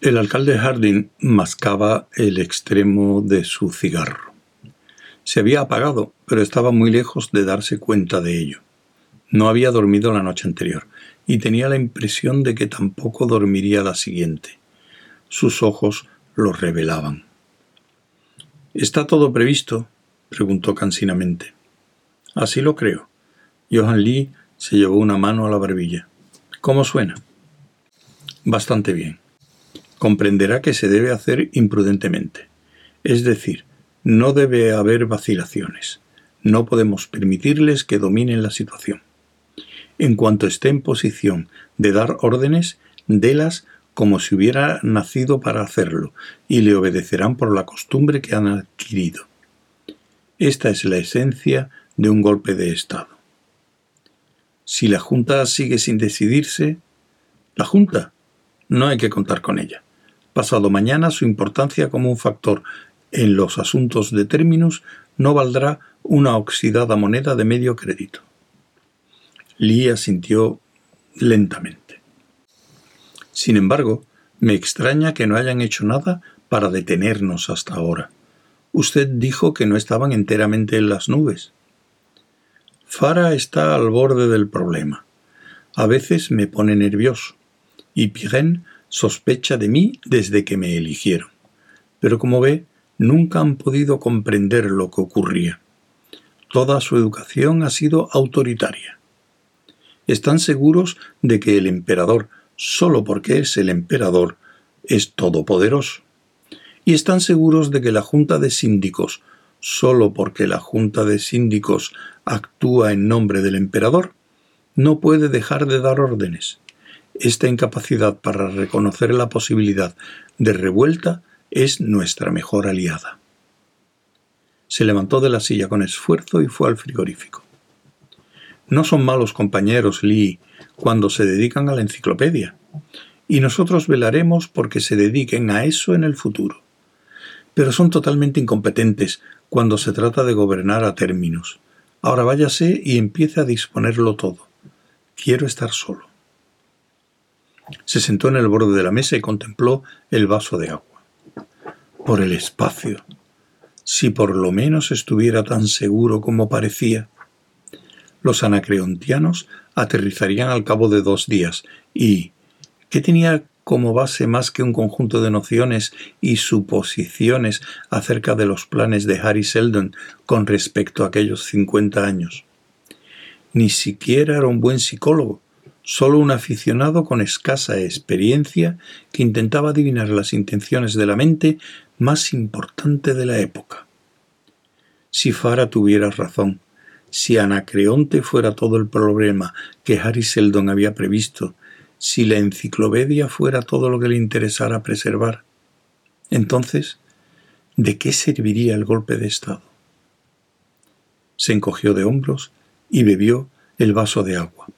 El alcalde Harding mascaba el extremo de su cigarro. Se había apagado, pero estaba muy lejos de darse cuenta de ello. No había dormido la noche anterior, y tenía la impresión de que tampoco dormiría la siguiente. Sus ojos lo revelaban. ¿Está todo previsto? preguntó cansinamente. Así lo creo. Johan Lee se llevó una mano a la barbilla. ¿Cómo suena? Bastante bien. Comprenderá que se debe hacer imprudentemente. Es decir, no debe haber vacilaciones. No podemos permitirles que dominen la situación. En cuanto esté en posición de dar órdenes, délas como si hubiera nacido para hacerlo, y le obedecerán por la costumbre que han adquirido. Esta es la esencia de un golpe de Estado. Si la Junta sigue sin decidirse, la Junta no hay que contar con ella. Pasado mañana su importancia como un factor en los asuntos de términos no valdrá una oxidada moneda de medio crédito. Lee asintió lentamente. Sin embargo, me extraña que no hayan hecho nada para detenernos hasta ahora. Usted dijo que no estaban enteramente en las nubes. Fara está al borde del problema. A veces me pone nervioso. Y Pirén sospecha de mí desde que me eligieron. Pero como ve, nunca han podido comprender lo que ocurría. Toda su educación ha sido autoritaria. Están seguros de que el emperador, solo porque es el emperador, es todopoderoso y están seguros de que la Junta de Síndicos, solo porque la Junta de Síndicos actúa en nombre del emperador, no puede dejar de dar órdenes. Esta incapacidad para reconocer la posibilidad de revuelta es nuestra mejor aliada. Se levantó de la silla con esfuerzo y fue al frigorífico. No son malos compañeros, Lee, cuando se dedican a la enciclopedia, y nosotros velaremos porque se dediquen a eso en el futuro pero son totalmente incompetentes cuando se trata de gobernar a términos. Ahora váyase y empiece a disponerlo todo. Quiero estar solo. Se sentó en el borde de la mesa y contempló el vaso de agua. Por el espacio. Si por lo menos estuviera tan seguro como parecía. Los anacreontianos aterrizarían al cabo de dos días y ¿qué tenía como base más que un conjunto de nociones y suposiciones acerca de los planes de Harry Seldon con respecto a aquellos cincuenta años. Ni siquiera era un buen psicólogo, solo un aficionado con escasa experiencia que intentaba adivinar las intenciones de la mente más importante de la época. Si Fara tuviera razón, si Anacreonte fuera todo el problema que Harry Seldon había previsto si la enciclopedia fuera todo lo que le interesara preservar, entonces, ¿de qué serviría el golpe de Estado? Se encogió de hombros y bebió el vaso de agua.